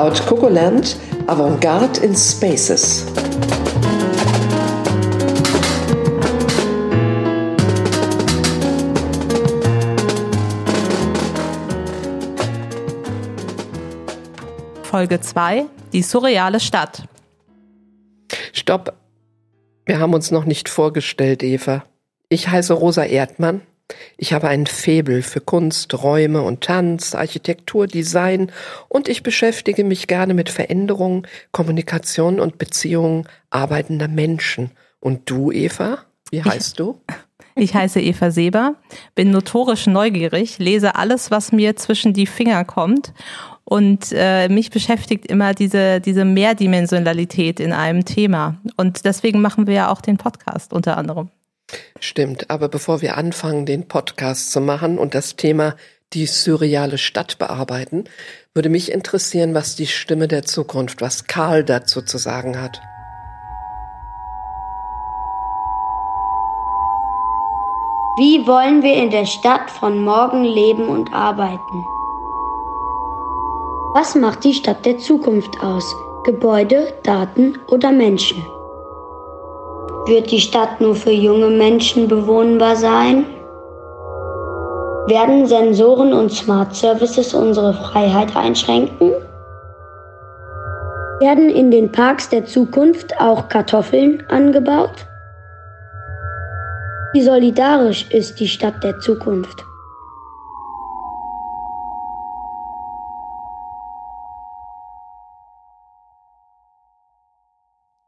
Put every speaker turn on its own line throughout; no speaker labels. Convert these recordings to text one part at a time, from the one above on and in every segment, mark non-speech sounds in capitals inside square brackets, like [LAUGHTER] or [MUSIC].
Cloud Cocoland Avantgarde in Spaces.
Folge 2, die surreale Stadt.
Stopp. Wir haben uns noch nicht vorgestellt, Eva. Ich heiße Rosa Erdmann. Ich habe ein Febel für Kunst, Räume und Tanz, Architektur, Design und ich beschäftige mich gerne mit Veränderungen, Kommunikation und Beziehungen arbeitender Menschen. Und du, Eva? Wie heißt
ich,
du? [LAUGHS]
Ich heiße Eva Seber, bin notorisch neugierig, lese alles, was mir zwischen die Finger kommt und äh, mich beschäftigt immer diese, diese Mehrdimensionalität in einem Thema. Und deswegen machen wir ja auch den Podcast unter anderem.
Stimmt, aber bevor wir anfangen, den Podcast zu machen und das Thema die surreale Stadt bearbeiten, würde mich interessieren, was die Stimme der Zukunft, was Karl dazu zu sagen hat.
Wie wollen wir in der Stadt von morgen leben und arbeiten? Was macht die Stadt der Zukunft aus? Gebäude, Daten oder Menschen? Wird die Stadt nur für junge Menschen bewohnbar sein? Werden Sensoren und Smart Services unsere Freiheit einschränken? Werden in den Parks der Zukunft auch Kartoffeln angebaut? Wie solidarisch ist die Stadt der Zukunft?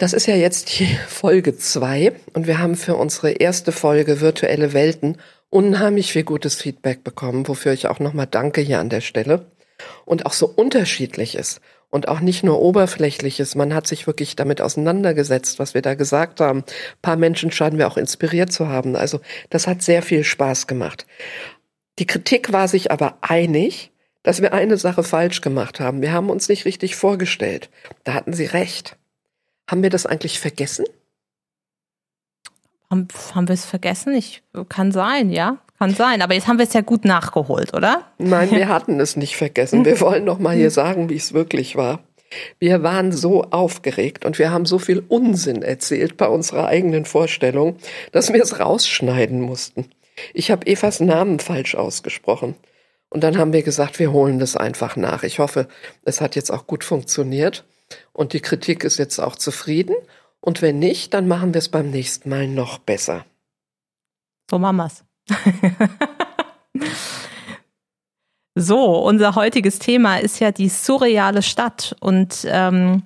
Das ist ja jetzt die [LAUGHS] Folge zwei und wir haben für unsere erste Folge Virtuelle Welten unheimlich viel gutes Feedback bekommen, wofür ich auch nochmal danke hier an der Stelle. Und auch so unterschiedlich ist und auch nicht nur oberflächlich ist. Man hat sich wirklich damit auseinandergesetzt, was wir da gesagt haben. Ein paar Menschen scheinen wir auch inspiriert zu haben. Also das hat sehr viel Spaß gemacht. Die Kritik war sich aber einig, dass wir eine Sache falsch gemacht haben. Wir haben uns nicht richtig vorgestellt. Da hatten sie recht. Haben wir das eigentlich vergessen?
Haben, haben wir es vergessen? Ich kann sein, ja. Kann sein, aber jetzt haben wir es ja gut nachgeholt, oder?
Nein, [LAUGHS] wir hatten es nicht vergessen. Wir wollen noch mal hier sagen, wie es wirklich war. Wir waren so aufgeregt und wir haben so viel Unsinn erzählt bei unserer eigenen Vorstellung, dass wir es rausschneiden mussten. Ich habe Evas Namen falsch ausgesprochen. Und dann haben wir gesagt, wir holen das einfach nach. Ich hoffe, es hat jetzt auch gut funktioniert. Und die Kritik ist jetzt auch zufrieden. Und wenn nicht, dann machen wir es beim nächsten Mal noch besser.
So machen wir's. [LAUGHS] so, unser heutiges Thema ist ja die surreale Stadt. Und ähm,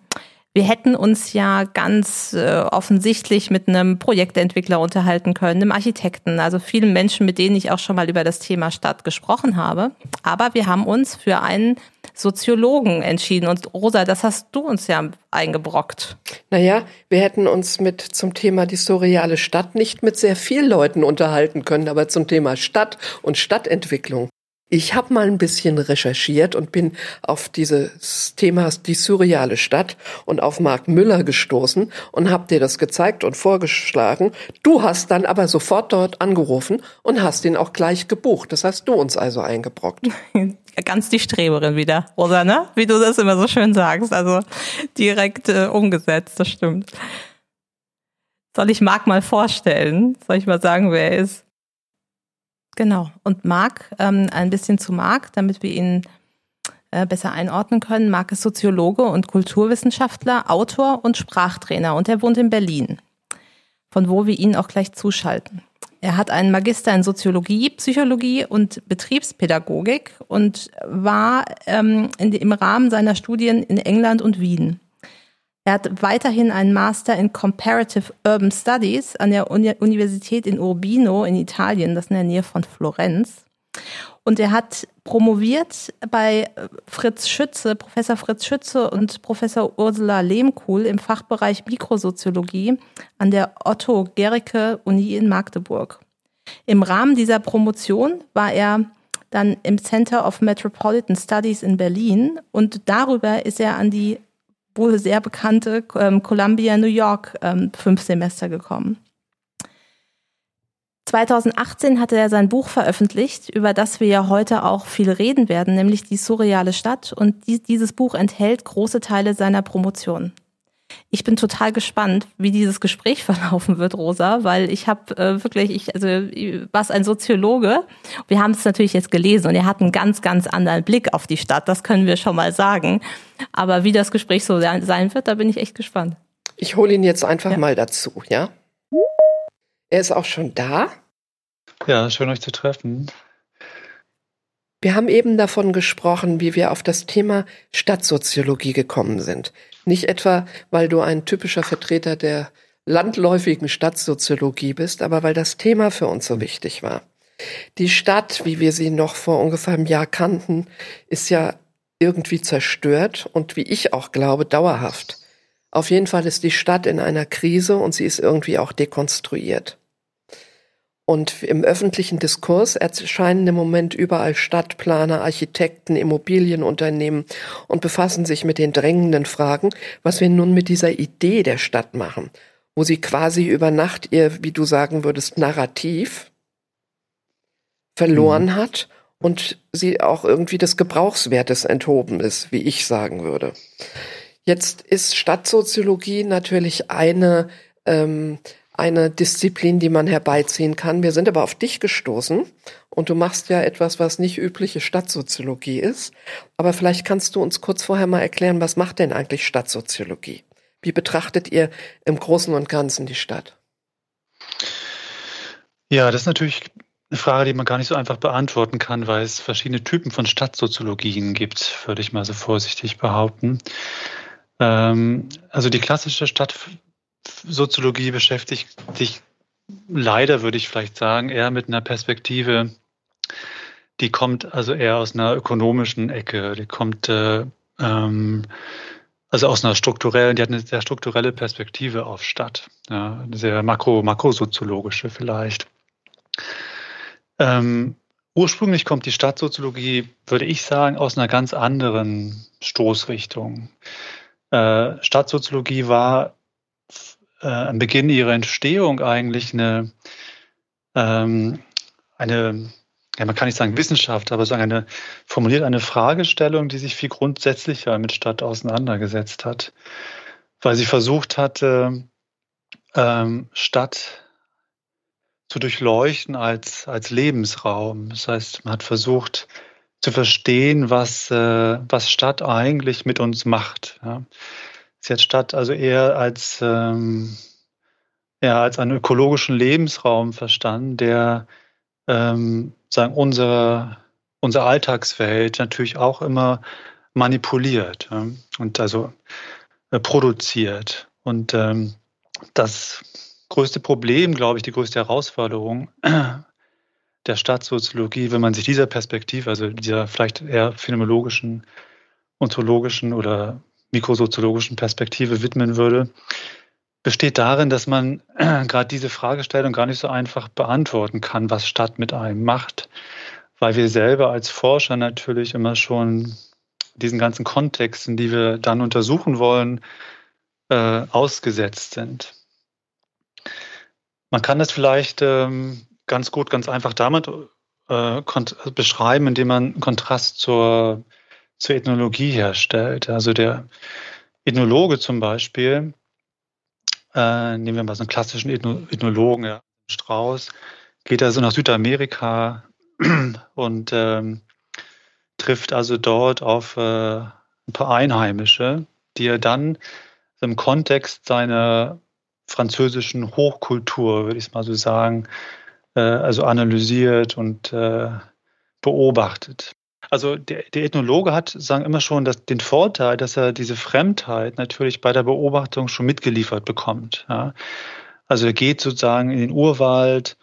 wir hätten uns ja ganz äh, offensichtlich mit einem Projektentwickler unterhalten können, einem Architekten, also vielen Menschen, mit denen ich auch schon mal über das Thema Stadt gesprochen habe. Aber wir haben uns für einen Soziologen entschieden. Und Rosa, das hast du uns ja eingebrockt.
Naja, wir hätten uns mit zum Thema die surreale Stadt nicht mit sehr vielen Leuten unterhalten können, aber zum Thema Stadt und Stadtentwicklung. Ich habe mal ein bisschen recherchiert und bin auf dieses Thema die surreale Stadt und auf Mark Müller gestoßen und habe dir das gezeigt und vorgeschlagen. Du hast dann aber sofort dort angerufen und hast ihn auch gleich gebucht. Das hast du uns also eingebrockt. [LAUGHS]
Ganz die Streberin wieder, Rosa, ne? Wie du das immer so schön sagst. Also direkt äh, umgesetzt, das stimmt. Soll ich Marc mal vorstellen? Soll ich mal sagen, wer er ist? Genau. Und Marc, ähm, ein bisschen zu Marc, damit wir ihn äh, besser einordnen können. Marc ist Soziologe und Kulturwissenschaftler, Autor und Sprachtrainer und er wohnt in Berlin, von wo wir ihn auch gleich zuschalten. Er hat einen Magister in Soziologie, Psychologie und Betriebspädagogik und war ähm, in, im Rahmen seiner Studien in England und Wien. Er hat weiterhin einen Master in Comparative Urban Studies an der Uni Universität in Urbino in Italien, das in der Nähe von Florenz. Und er hat promoviert bei Fritz Schütze, Professor Fritz Schütze und Professor Ursula Lehmkuhl im Fachbereich Mikrosoziologie an der Otto Gericke Uni in Magdeburg. Im Rahmen dieser Promotion war er dann im Center of Metropolitan Studies in Berlin und darüber ist er an die wohl sehr bekannte ähm, Columbia New York ähm, fünf Semester gekommen. 2018 hatte er sein Buch veröffentlicht, über das wir ja heute auch viel reden werden, nämlich die surreale Stadt. Und die, dieses Buch enthält große Teile seiner Promotion. Ich bin total gespannt, wie dieses Gespräch [LAUGHS] verlaufen wird, Rosa, weil ich habe äh, wirklich, ich, also was ein Soziologe. Wir haben es natürlich jetzt gelesen und er hat einen ganz, ganz anderen Blick auf die Stadt. Das können wir schon mal sagen. Aber wie das Gespräch so sein wird, da bin ich echt gespannt.
Ich hole ihn jetzt einfach ja. mal dazu, ja? Er ist auch schon da.
Ja, schön euch zu treffen.
Wir haben eben davon gesprochen, wie wir auf das Thema Stadtsoziologie gekommen sind. Nicht etwa, weil du ein typischer Vertreter der landläufigen Stadtsoziologie bist, aber weil das Thema für uns so wichtig war. Die Stadt, wie wir sie noch vor ungefähr einem Jahr kannten, ist ja irgendwie zerstört und wie ich auch glaube, dauerhaft. Auf jeden Fall ist die Stadt in einer Krise und sie ist irgendwie auch dekonstruiert. Und im öffentlichen Diskurs erscheinen im Moment überall Stadtplaner, Architekten, Immobilienunternehmen und befassen sich mit den drängenden Fragen, was wir nun mit dieser Idee der Stadt machen, wo sie quasi über Nacht ihr, wie du sagen würdest, Narrativ verloren mhm. hat und sie auch irgendwie des Gebrauchswertes enthoben ist, wie ich sagen würde. Jetzt ist Stadtsoziologie natürlich eine ähm, eine Disziplin, die man herbeiziehen kann. Wir sind aber auf dich gestoßen und du machst ja etwas, was nicht übliche Stadtsoziologie ist. Aber vielleicht kannst du uns kurz vorher mal erklären, was macht denn eigentlich Stadtsoziologie? Wie betrachtet ihr im Großen und Ganzen die Stadt?
Ja, das ist natürlich eine Frage, die man gar nicht so einfach beantworten kann, weil es verschiedene Typen von Stadtsoziologien gibt, würde ich mal so vorsichtig behaupten. Ähm, also die klassische Stadt Soziologie beschäftigt sich leider, würde ich vielleicht sagen, eher mit einer Perspektive, die kommt also eher aus einer ökonomischen Ecke, die kommt äh, ähm, also aus einer strukturellen, die hat eine sehr strukturelle Perspektive auf Stadt, ja, eine sehr makro, makrosoziologische vielleicht. Ähm, ursprünglich kommt die Stadtsoziologie, würde ich sagen, aus einer ganz anderen Stoßrichtung. Äh, Stadtsoziologie war äh, am Beginn ihrer Entstehung eigentlich eine, ähm, eine ja, man kann nicht sagen Wissenschaft, aber sagen eine, formuliert eine Fragestellung, die sich viel grundsätzlicher mit Stadt auseinandergesetzt hat, weil sie versucht hatte, ähm, Stadt zu durchleuchten als, als Lebensraum. Das heißt, man hat versucht zu verstehen, was, äh, was Stadt eigentlich mit uns macht. Ja. Sie hat Stadt also eher als, ähm, ja, als einen ökologischen Lebensraum verstanden, der ähm, sagen, unsere, unser Alltagswelt natürlich auch immer manipuliert ja, und also äh, produziert. Und ähm, das größte Problem, glaube ich, die größte Herausforderung der Stadtsoziologie, wenn man sich dieser Perspektive, also dieser vielleicht eher phänomenologischen, ontologischen oder mikrosoziologischen Perspektive widmen würde, besteht darin, dass man gerade diese Fragestellung gar nicht so einfach beantworten kann, was Stadt mit einem macht, weil wir selber als Forscher natürlich immer schon diesen ganzen Kontexten, die wir dann untersuchen wollen, äh, ausgesetzt sind. Man kann das vielleicht ähm, ganz gut, ganz einfach damit äh, beschreiben, indem man einen Kontrast zur zur Ethnologie herstellt. Also der Ethnologe zum Beispiel, äh, nehmen wir mal so einen klassischen Ethnologen, ja, Strauß, geht also nach Südamerika [CLEARS THROAT] und ähm, trifft also dort auf äh, ein paar Einheimische, die er dann im Kontext seiner französischen Hochkultur, würde ich mal so sagen, äh, also analysiert und äh, beobachtet. Also der, der, Ethnologe hat, sagen immer schon, dass, den Vorteil, dass er diese Fremdheit natürlich bei der Beobachtung schon mitgeliefert bekommt. Ja. Also er geht sozusagen in den Urwald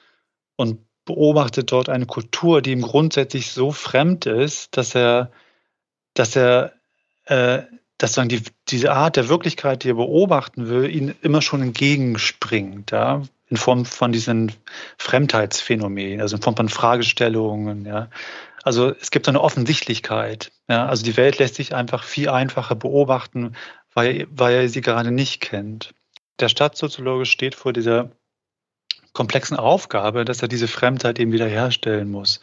und beobachtet dort eine Kultur, die ihm grundsätzlich so fremd ist, dass er, dass er, äh, dass dann die, diese Art der Wirklichkeit, die er beobachten will, ihn immer schon entgegenspringt, ja, in Form von diesen Fremdheitsphänomenen, also in Form von Fragestellungen, ja. Also es gibt so eine Offensichtlichkeit. Ja? Also die Welt lässt sich einfach viel einfacher beobachten, weil, weil er sie gerade nicht kennt. Der Stadtsoziologe steht vor dieser komplexen Aufgabe, dass er diese Fremdheit eben wiederherstellen muss,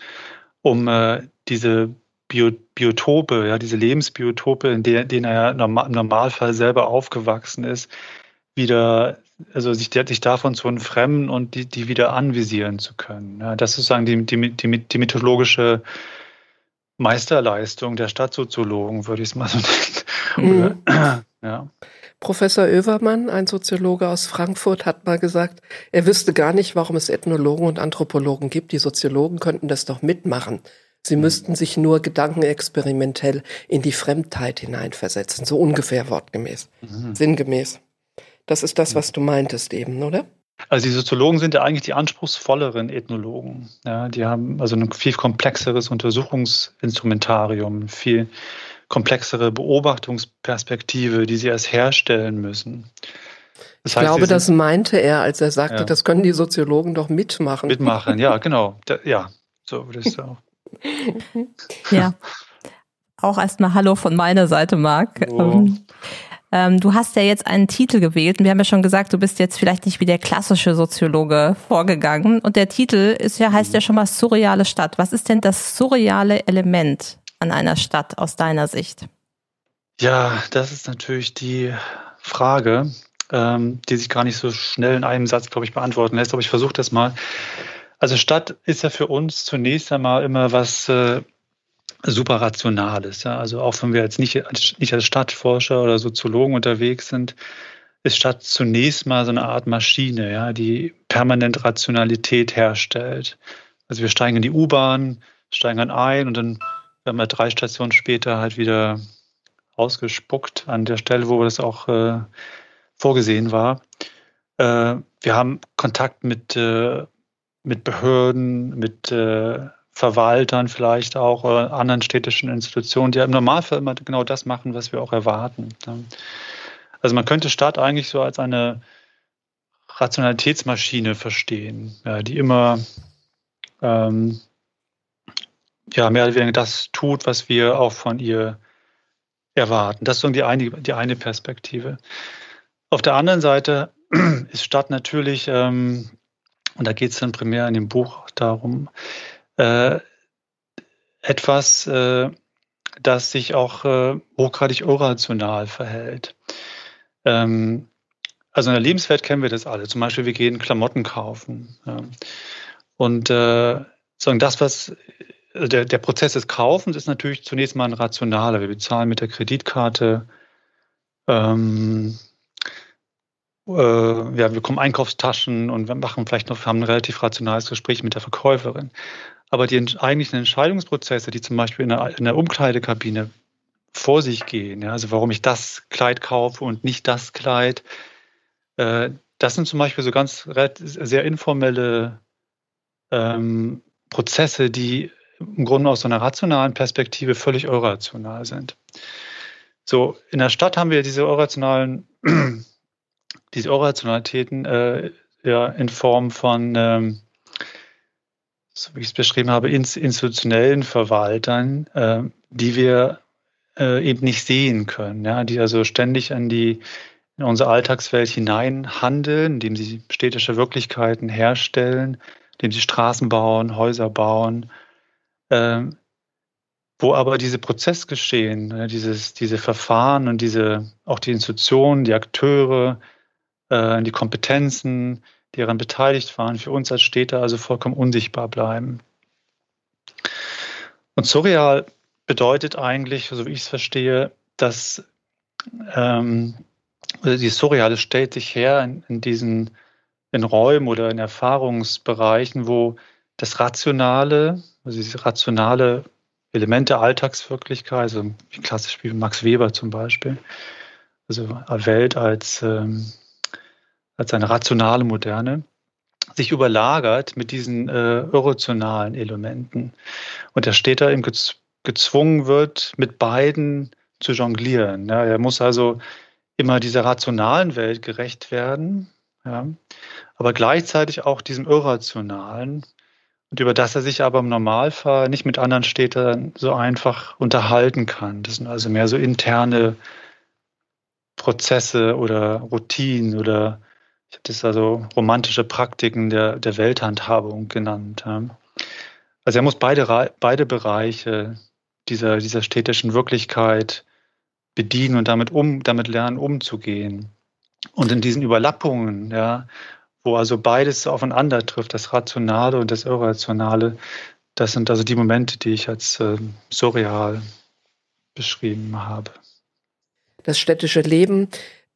um äh, diese Bio Biotope, ja, diese Lebensbiotope, in der, denen er im Normalfall selber aufgewachsen ist, wieder, also sich, sich davon zu entfremden und die, die wieder anvisieren zu können. Ja, das ist sozusagen die, die, die, die mythologische Meisterleistung der Stadtsoziologen, würde ich es mal so [LAUGHS] nennen. Mhm. [CLEARS THROAT]
ja. Professor Oevermann, ein Soziologe aus Frankfurt, hat mal gesagt, er wüsste gar nicht, warum es Ethnologen und Anthropologen gibt. Die Soziologen könnten das doch mitmachen. Sie mhm. müssten sich nur gedankenexperimentell in die Fremdheit hineinversetzen, so ungefähr wortgemäß, mhm. sinngemäß. Das ist das, was du meintest eben, oder?
Also die Soziologen sind ja eigentlich die anspruchsvolleren Ethnologen. Ja, die haben also ein viel komplexeres Untersuchungsinstrumentarium, viel komplexere Beobachtungsperspektive, die sie erst herstellen müssen.
Das heißt, ich glaube, das meinte er, als er sagte, ja. das können die Soziologen doch mitmachen.
Mitmachen, ja, [LAUGHS] genau. Da, ja, so würde ich sagen.
ja. Auch erstmal Hallo von meiner Seite, Marc. Oh. Ähm, du hast ja jetzt einen Titel gewählt und wir haben ja schon gesagt, du bist jetzt vielleicht nicht wie der klassische Soziologe vorgegangen. Und der Titel ist ja, heißt ja schon mal surreale Stadt. Was ist denn das surreale Element an einer Stadt aus deiner Sicht?
Ja, das ist natürlich die Frage, ähm, die sich gar nicht so schnell in einem Satz, glaube ich, beantworten lässt. Aber ich versuche das mal. Also Stadt ist ja für uns zunächst einmal immer was äh, super Rationales. Ja? Also auch wenn wir jetzt nicht, nicht als Stadtforscher oder Soziologen unterwegs sind, ist Stadt zunächst mal so eine Art Maschine, ja, die permanent Rationalität herstellt. Also wir steigen in die U-Bahn, steigen dann ein und dann werden wir drei Stationen später halt wieder ausgespuckt an der Stelle, wo das auch äh, vorgesehen war. Äh, wir haben Kontakt mit, äh, mit Behörden, mit äh, Verwaltern vielleicht auch, äh, anderen städtischen Institutionen, die ja im Normalfall immer genau das machen, was wir auch erwarten. Also man könnte Stadt eigentlich so als eine Rationalitätsmaschine verstehen, ja, die immer ähm, ja, mehr oder weniger das tut, was wir auch von ihr erwarten. Das ist so die eine, die eine Perspektive. Auf der anderen Seite [CLEARS THROAT] ist Stadt natürlich, ähm, und da geht es dann primär in dem Buch darum, äh, etwas, äh, das sich auch äh, hochgradig irrational verhält. Ähm, also in der Lebenswelt kennen wir das alle. Zum Beispiel, wir gehen Klamotten kaufen. Ja. Und äh, sagen, das, was also der, der Prozess des Kaufens ist natürlich zunächst mal ein rationaler. Wir bezahlen mit der Kreditkarte. Ähm, äh, ja, wir bekommen Einkaufstaschen und wir machen vielleicht noch, haben ein relativ rationales Gespräch mit der Verkäuferin. Aber die eigentlichen Entscheidungsprozesse, die zum Beispiel in der, in der Umkleidekabine vor sich gehen, ja, also warum ich das Kleid kaufe und nicht das Kleid, äh, das sind zum Beispiel so ganz sehr informelle ähm, Prozesse, die im Grunde aus so einer rationalen Perspektive völlig irrational sind. So, in der Stadt haben wir diese irrationalen, diese Irrationalitäten äh, ja, in Form von, ähm, so wie ich es beschrieben habe, institutionellen Verwaltern, äh, die wir äh, eben nicht sehen können, ja, die also ständig an die in unsere Alltagswelt hinein handeln, indem sie städtische Wirklichkeiten herstellen, indem sie Straßen bauen, Häuser bauen, ähm, wo aber diese Prozessgeschehen, ne, dieses, diese Verfahren und diese, auch die Institutionen, die Akteure, äh, die Kompetenzen, die daran beteiligt waren, für uns als Städte also vollkommen unsichtbar bleiben. Und surreal bedeutet eigentlich, so wie ich es verstehe, dass ähm, also die Surreale stellt sich her in, in diesen in Räumen oder in Erfahrungsbereichen, wo das Rationale, also diese rationale Elemente Alltagswirklichkeit, also wie klassisch wie Max Weber zum Beispiel, also Welt als, ähm, als eine rationale Moderne, sich überlagert mit diesen äh, irrationalen Elementen. Und der Städter eben gez gezwungen wird, mit beiden zu jonglieren. Ja, er muss also immer dieser rationalen Welt gerecht werden, ja, aber gleichzeitig auch diesem Irrationalen, und über das er sich aber im Normalfall nicht mit anderen Städtern so einfach unterhalten kann. Das sind also mehr so interne Prozesse oder Routinen oder Ich habe das also romantische Praktiken der, der Welthandhabung genannt. Also er muss beide, beide Bereiche dieser, dieser städtischen Wirklichkeit bedienen und damit um, damit lernen, umzugehen. Und in diesen Überlappungen, ja, wo also beides aufeinander trifft, das Rationale und das Irrationale, das sind also die Momente, die ich als äh, surreal beschrieben habe.
Das städtische Leben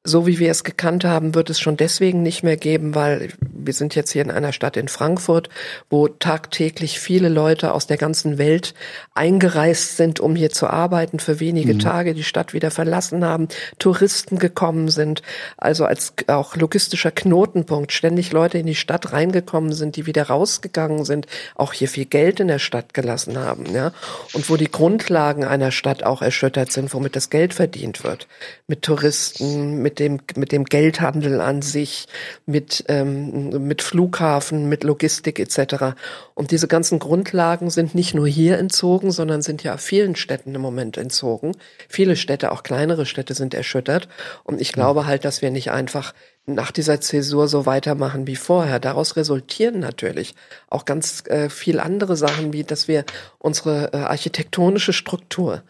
so wie wir es gekannt haben, wird es schon deswegen nicht mehr geben, weil wir sind jetzt hier in einer Stadt in Frankfurt, wo tagtäglich viele Leute aus der ganzen Welt eingereist sind, um hier zu arbeiten, für wenige mhm. Tage die Stadt wieder verlassen haben, Touristen gekommen sind, also als auch logistischer Knotenpunkt ständig Leute in die Stadt reingekommen sind, die wieder rausgegangen sind, auch hier viel Geld in der Stadt gelassen haben, ja, und wo die Grundlagen einer Stadt auch erschüttert sind, womit das Geld verdient wird, mit Touristen, mit mit dem, mit dem Geldhandel an sich, mit, ähm, mit Flughafen, mit Logistik etc. Und diese ganzen Grundlagen sind nicht nur hier entzogen, sondern sind ja vielen Städten im Moment entzogen. Viele Städte, auch kleinere Städte sind erschüttert. Und ich glaube halt, dass wir nicht einfach nach dieser Zäsur so weitermachen wie vorher. Daraus resultieren natürlich auch ganz äh, viel andere Sachen, wie dass wir unsere äh, architektonische Struktur,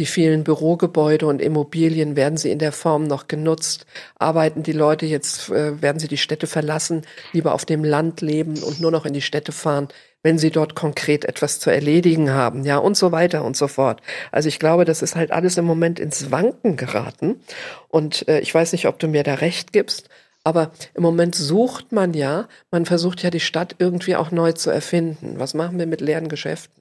die vielen Bürogebäude und Immobilien, werden sie in der Form noch genutzt? Arbeiten die Leute jetzt, äh, werden sie die Städte verlassen, lieber auf dem Land leben und nur noch in die Städte fahren, wenn sie dort konkret etwas zu erledigen haben, ja, und so weiter und so fort. Also ich glaube, das ist halt alles im Moment ins Wanken geraten. Und äh, ich weiß nicht, ob du mir da recht gibst, aber im Moment sucht man ja, man versucht ja die Stadt irgendwie auch neu zu erfinden. Was machen wir mit leeren Geschäften?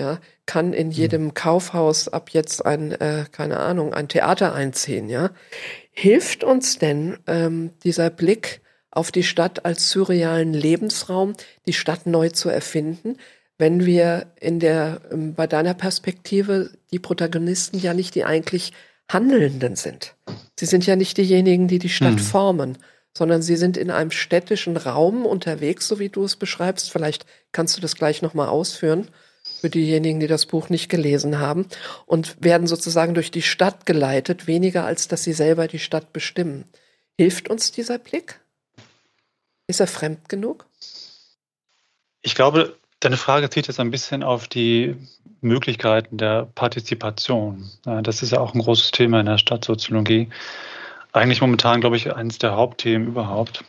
Ja, kann in hm. jedem Kaufhaus ab jetzt ein, äh, keine Ahnung, ein Theater einziehen, ja. Hilft uns denn ähm, dieser Blick auf die Stadt als surrealen Lebensraum, die Stadt neu zu erfinden, wenn wir in der, ähm, bei deiner Perspektive die Protagonisten ja nicht die eigentlich Handelnden sind. Sie sind ja nicht diejenigen, die die Stadt mhm. formen, sondern sie sind in einem städtischen Raum unterwegs, so wie du es beschreibst. Vielleicht kannst du das gleich nochmal ausführen für diejenigen, die das Buch nicht gelesen haben, und werden sozusagen durch die Stadt geleitet, weniger als dass sie selber die Stadt bestimmen. Hilft uns dieser Blick? Ist er fremd genug?
Ich glaube, deine Frage zieht jetzt ein bisschen auf die Möglichkeiten der Partizipation. Das ist ja auch ein großes Thema in der Stadtsoziologie. Eigentlich momentan, glaube ich, eines der Hauptthemen überhaupt.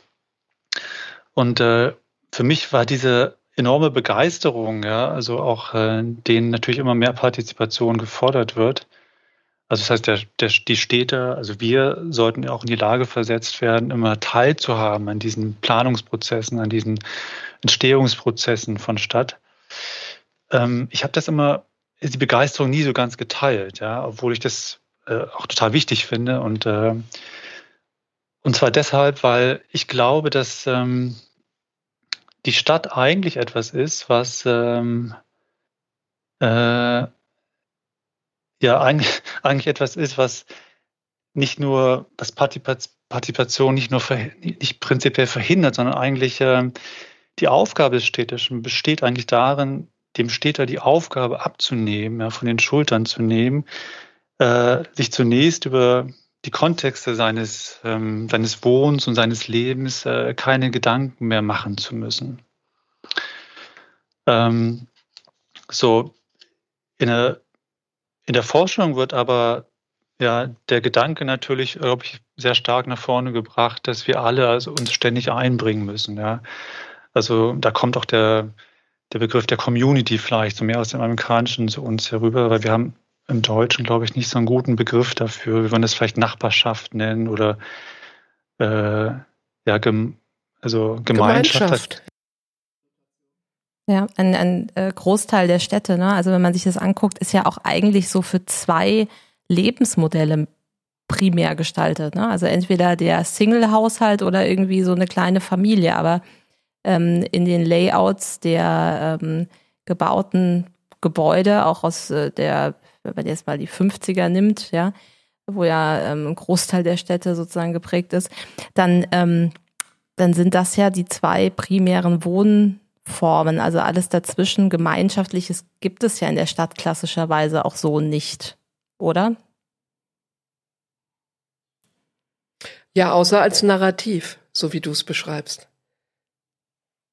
Und äh, für mich war diese enorme Begeisterung, ja, also auch äh, denen natürlich immer mehr Partizipation gefordert wird. Also das heißt, der, der, die Städte, also wir sollten auch in die Lage versetzt werden, immer teilzuhaben an diesen Planungsprozessen, an diesen Entstehungsprozessen von Stadt. Ähm, ich habe das immer, die Begeisterung nie so ganz geteilt, ja, obwohl ich das äh, auch total wichtig finde. Und, äh, und zwar deshalb, weil ich glaube, dass ähm, die Stadt eigentlich etwas ist, was ähm, äh, ja eigentlich, [LAUGHS] eigentlich etwas ist, was nicht nur das Partizipation nicht nur nicht prinzipiell verhindert, sondern eigentlich äh, die Aufgabe des Städtischen besteht eigentlich darin, dem Städter die Aufgabe abzunehmen, ja, von den Schultern zu nehmen, äh, sich zunächst über die Kontexte seines, ähm, seines Wohnens und seines Lebens äh, keine Gedanken mehr machen zu müssen. Ähm, so, in der, in der Forschung wird aber ja der Gedanke natürlich, glaube ich, sehr stark nach vorne gebracht, dass wir alle also uns ständig einbringen müssen. Ja. Also da kommt auch der, der Begriff der Community vielleicht so mehr aus dem Amerikanischen zu uns herüber, weil wir haben im Deutschen, glaube ich, nicht so einen guten Begriff dafür. Wir wollen das vielleicht Nachbarschaft nennen oder äh, ja, gem also Gemeinschaft. Gemeinschaft.
Ja, ein, ein äh, Großteil der Städte, ne? also wenn man sich das anguckt, ist ja auch eigentlich so für zwei Lebensmodelle primär gestaltet. Ne? Also entweder der Single-Haushalt oder irgendwie so eine kleine Familie. Aber ähm, in den Layouts der ähm, gebauten Gebäude, auch aus äh, der wenn man jetzt mal die 50er nimmt, ja, wo ja ähm, ein Großteil der Städte sozusagen geprägt ist, dann, ähm, dann sind das ja die zwei primären Wohnformen. Also alles dazwischen, Gemeinschaftliches gibt es ja in der Stadt klassischerweise auch so nicht, oder?
Ja, außer als Narrativ. so wie du es beschreibst.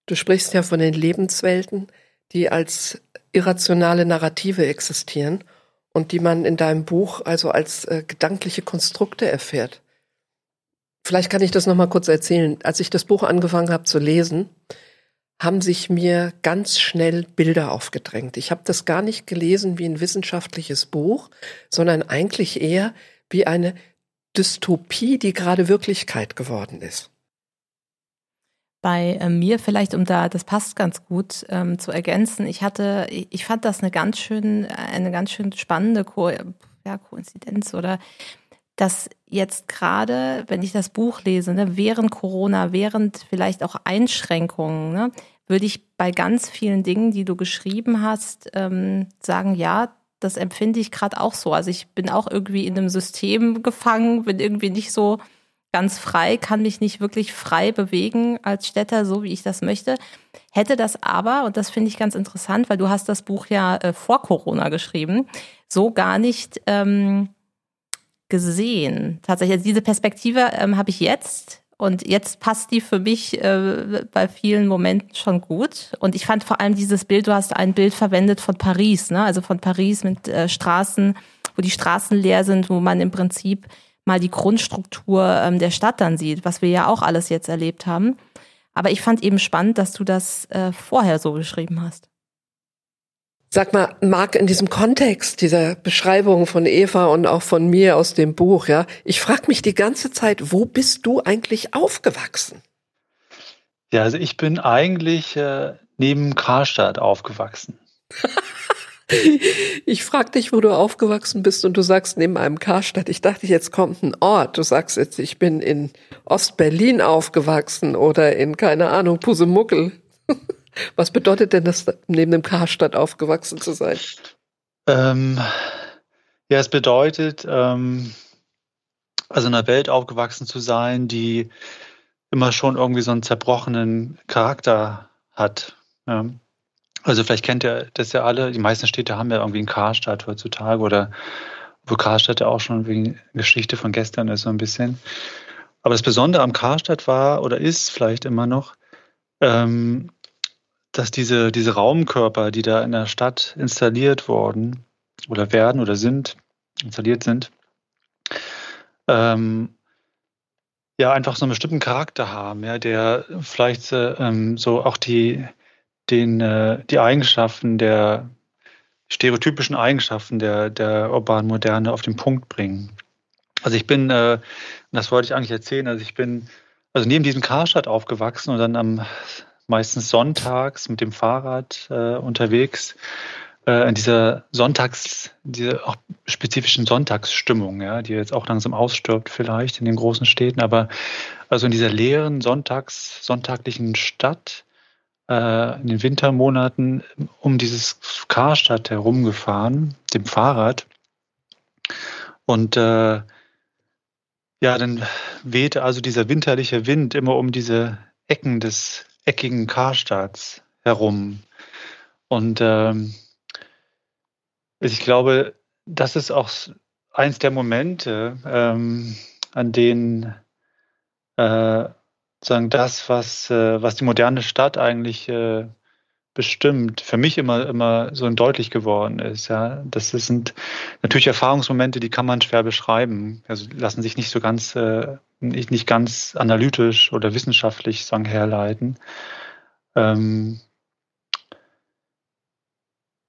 Du sprichst ja von den Lebenswelten, die als irrationale Narrative existieren und die man in deinem Buch also als äh, gedankliche Konstrukte erfährt. Vielleicht kann ich das noch mal kurz erzählen. Als ich das Buch angefangen habe zu lesen, haben sich mir ganz schnell Bilder aufgedrängt. Ich habe das gar nicht gelesen wie ein wissenschaftliches Buch, sondern eigentlich eher wie eine Dystopie, die gerade Wirklichkeit geworden ist.
Bei äh, mir vielleicht, um da, das passt ganz gut ähm, zu ergänzen. Ich hatte, ich fand das eine ganz schön, eine ganz schön spannende Ko ja, Koinzidenz oder dass jetzt gerade, wenn ich das Buch lese, ne, während Corona, während vielleicht auch Einschränkungen, ne, würde ich bei ganz vielen Dingen, die du geschrieben hast, ähm, sagen, ja, das empfinde ich gerade auch so. Also ich bin auch irgendwie in einem System gefangen, bin irgendwie nicht so ganz frei, kann mich nicht wirklich frei bewegen als Städter, so wie ich das möchte. Hätte das aber, und das finde ich ganz interessant, weil du hast das Buch ja äh, vor Corona geschrieben, so gar nicht ähm, gesehen. Tatsächlich, also diese Perspektive ähm, habe ich jetzt und jetzt passt die für mich äh, bei vielen Momenten schon gut. Und ich fand vor allem dieses Bild, du hast ein Bild verwendet von Paris, ne? also von Paris mit äh, Straßen, wo die Straßen leer sind, wo man im Prinzip mal die Grundstruktur ähm, der Stadt dann sieht, was wir ja auch alles jetzt erlebt haben. Aber ich fand eben spannend, dass du das äh, vorher so geschrieben hast.
Sag mal, Marc, in diesem Kontext dieser Beschreibung von Eva und auch von mir aus dem Buch, ja, ich frage mich die ganze Zeit, wo bist du eigentlich aufgewachsen?
Ja, also ich bin eigentlich äh, neben Karstadt aufgewachsen. [LAUGHS]
ich frage dich, wo du aufgewachsen bist und du sagst neben einem Karstadt. Ich dachte, jetzt kommt ein Ort. Du sagst jetzt, ich bin in Ostberlin aufgewachsen oder in, keine Ahnung, Pusemuckel. [LAUGHS] Was bedeutet denn das, neben dem Karstadt aufgewachsen zu sein?
Ähm, ja, es bedeutet, ähm, also in einer Welt aufgewachsen zu sein, die immer schon irgendwie so einen zerbrochenen Charakter hat. Ja. Also vielleicht kennt ihr das ja alle, die meisten Städte haben ja irgendwie einen Karstadt heutzutage oder wo Karstadt ja auch schon wegen Geschichte von gestern ist so ein bisschen. Aber das Besondere am Karstadt war oder ist vielleicht immer noch, ähm, dass diese, diese Raumkörper, die da in der Stadt installiert wurden oder werden oder sind, installiert sind, ähm, ja einfach so einen bestimmten Charakter haben, ja, der vielleicht ähm, so auch die, den, äh, die Eigenschaften der stereotypischen Eigenschaften der, der urbanen Moderne auf den Punkt bringen. Also ich bin, äh, das wollte ich eigentlich erzählen, also ich bin also neben diesem Karstadt aufgewachsen und dann am meistens sonntags mit dem Fahrrad äh, unterwegs äh, in dieser Sonntags, diese auch spezifischen Sonntagsstimmung, ja, die jetzt auch langsam ausstirbt vielleicht in den großen Städten, aber also in dieser leeren Sonntags, sonntaglichen Stadt äh, in den Wintermonaten um dieses Karstadt herumgefahren, dem Fahrrad und äh, ja, dann wehte also dieser winterliche Wind immer um diese Ecken des eckigen Karstadts herum. Und ähm, ich glaube, das ist auch eins der Momente, ähm, an denen äh, sagen das, was, äh, was die moderne Stadt eigentlich äh, bestimmt, für mich immer, immer so deutlich geworden ist. Ja, das sind natürlich Erfahrungsmomente, die kann man schwer beschreiben. Also lassen sich nicht so ganz, äh, nicht, nicht ganz analytisch oder wissenschaftlich sagen herleiten. Ähm,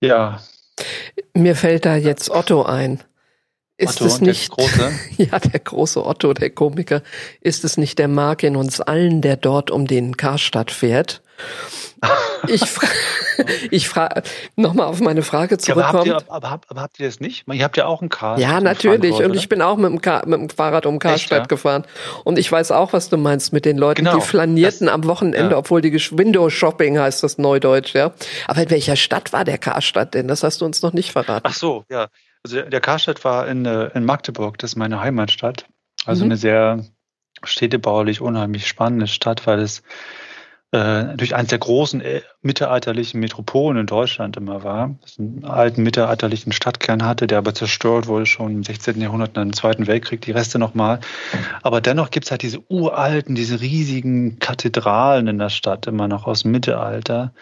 ja.
Mir fällt da jetzt Otto ein. Ist Otto, es nicht, der große? [LAUGHS] ja, der große Otto, der Komiker, ist es nicht der Mark in uns allen, der dort um den Karstadt fährt? [LAUGHS] Ich, fra [LAUGHS] ich frage nochmal auf meine Frage zurückkommen.
Ja, aber, aber, aber, habt ihr das nicht? Ihr habt ja auch einen Car.
Ja, natürlich. Und ich bin auch mit dem, Car mit dem Fahrrad um Karstadt Echt, ja? gefahren. Und ich weiß auch, was du meinst mit den Leuten, genau, die flanierten das, am Wochenende, ja. obwohl die Window Shopping heißt das Neudeutsch, ja. Aber in welcher Stadt war der Karstadt denn? Das hast du uns noch nicht verraten.
Ach so, ja. Also der, Karstadt war in, äh, in Magdeburg, das ist meine Heimatstadt. Also mhm. eine sehr städtebaulich unheimlich spannende Stadt, weil es äh, durch eines der großen äh, mittelalterlichen Metropolen in Deutschland immer war, das einen alten mittelalterlichen Stadtkern hatte, der aber zerstört wurde schon im 16. Jahrhundert nach dem Zweiten Weltkrieg, die Reste nochmal. Aber dennoch gibt es halt diese uralten, diese riesigen Kathedralen in der Stadt, immer noch aus dem Mittelalter,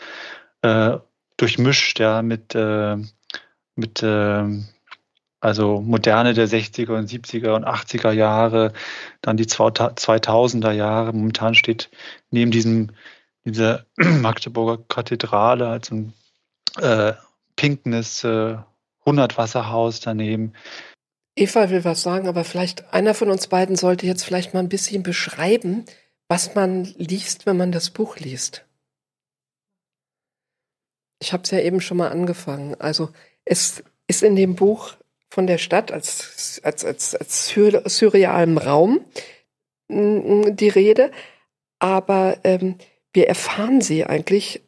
äh, durchmischt ja mit, äh, mit äh, also Moderne der 60er und 70er und 80er Jahre, dann die 2000er Jahre. Momentan steht neben diesem dieser [CLEARS THROAT] Magdeburger Kathedrale, halt so ein äh, pinkenes äh, 100-Wasserhaus daneben.
Eva will was sagen, aber vielleicht einer von uns beiden sollte jetzt vielleicht mal ein bisschen beschreiben, was man liest, wenn man das Buch liest. Ich habe es ja eben schon mal angefangen. Also es ist in dem Buch von der Stadt als, als, als, als surrealem Raum die Rede, aber ähm, wir erfahren sie eigentlich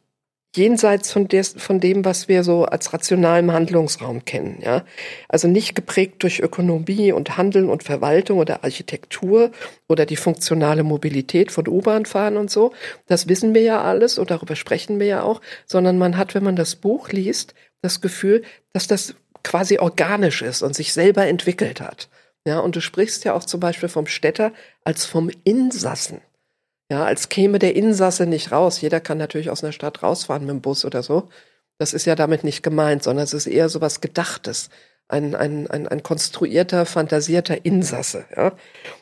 jenseits von, des, von dem, was wir so als rationalen Handlungsraum kennen. Ja? Also nicht geprägt durch Ökonomie und Handeln und Verwaltung oder Architektur oder die funktionale Mobilität von U-Bahn-Fahren und so. Das wissen wir ja alles und darüber sprechen wir ja auch, sondern man hat, wenn man das Buch liest, das Gefühl, dass das quasi organisch ist und sich selber entwickelt hat. Ja, und du sprichst ja auch zum Beispiel vom Städter als vom Insassen. Ja, als käme der Insasse nicht raus. Jeder kann natürlich aus einer Stadt rausfahren mit dem Bus oder so. Das ist ja damit nicht gemeint, sondern es ist eher so was Gedachtes. Ein, ein, ein, ein konstruierter, fantasierter Insasse. Ja?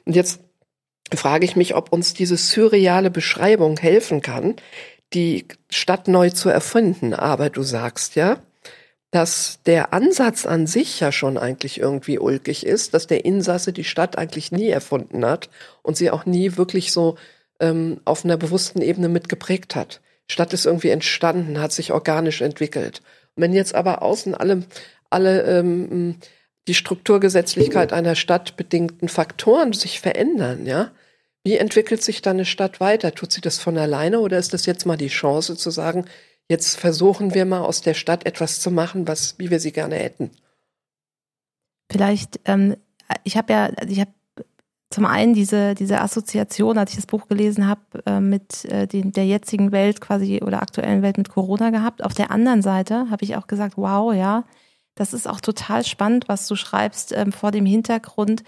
Und jetzt frage ich mich, ob uns diese surreale Beschreibung helfen kann, die Stadt neu zu erfinden. Aber du sagst ja, dass der Ansatz an sich ja schon eigentlich irgendwie ulkig ist, dass der Insasse die Stadt eigentlich nie erfunden hat und sie auch nie wirklich so ähm, auf einer bewussten Ebene mitgeprägt hat. Stadt ist irgendwie entstanden, hat sich organisch entwickelt. Und wenn jetzt aber außen alle, alle ähm, die Strukturgesetzlichkeit einer Stadt bedingten Faktoren sich verändern, ja, wie entwickelt sich dann eine Stadt weiter? Tut sie das von alleine oder ist das jetzt mal die Chance zu sagen, jetzt versuchen wir mal aus der Stadt etwas zu machen, was, wie wir sie gerne hätten?
Vielleicht, ähm, ich habe ja, ich habe zum einen diese, diese Assoziation, als ich das Buch gelesen habe, äh, mit äh, den, der jetzigen Welt quasi oder aktuellen Welt mit Corona gehabt. Auf der anderen Seite habe ich auch gesagt, wow, ja, das ist auch total spannend, was du schreibst ähm, vor dem Hintergrund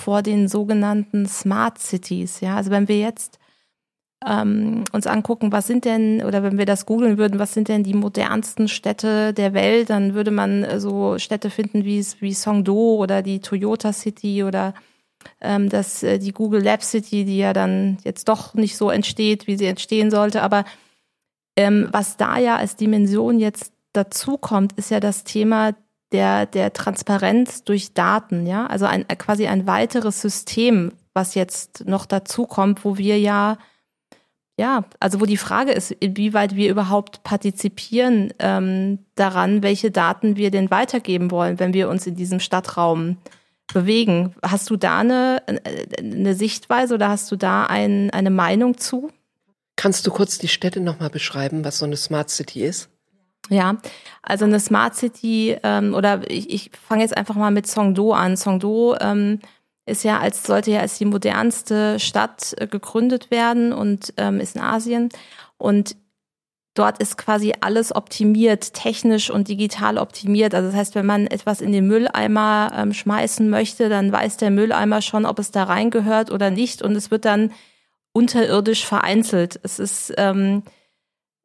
vor den sogenannten Smart Cities. Ja, also wenn wir jetzt ähm, uns angucken, was sind denn, oder wenn wir das googeln würden, was sind denn die modernsten Städte der Welt, dann würde man äh, so Städte finden wie, wie Songdo oder die Toyota City oder ähm, dass äh, die Google Lab City, die ja dann jetzt doch nicht so entsteht, wie sie entstehen sollte, aber ähm, was da ja als Dimension jetzt dazu kommt, ist ja das Thema der, der Transparenz durch Daten, ja, also ein, quasi ein weiteres System, was jetzt noch dazu kommt, wo wir ja, ja, also wo die Frage ist, inwieweit wir überhaupt partizipieren ähm, daran, welche Daten wir denn weitergeben wollen, wenn wir uns in diesem Stadtraum bewegen. Hast du da eine, eine Sichtweise oder hast du da ein, eine Meinung zu?
Kannst du kurz die Städte nochmal beschreiben, was so eine Smart City ist?
Ja, also eine Smart City ähm, oder ich, ich fange jetzt einfach mal mit Songdo an. Songdo ähm, ist ja als sollte ja als die modernste Stadt äh, gegründet werden und ähm, ist in Asien und dort ist quasi alles optimiert, technisch und digital optimiert. Also das heißt, wenn man etwas in den Mülleimer ähm, schmeißen möchte, dann weiß der Mülleimer schon, ob es da reingehört oder nicht. Und es wird dann unterirdisch vereinzelt. Es ist ähm, äh,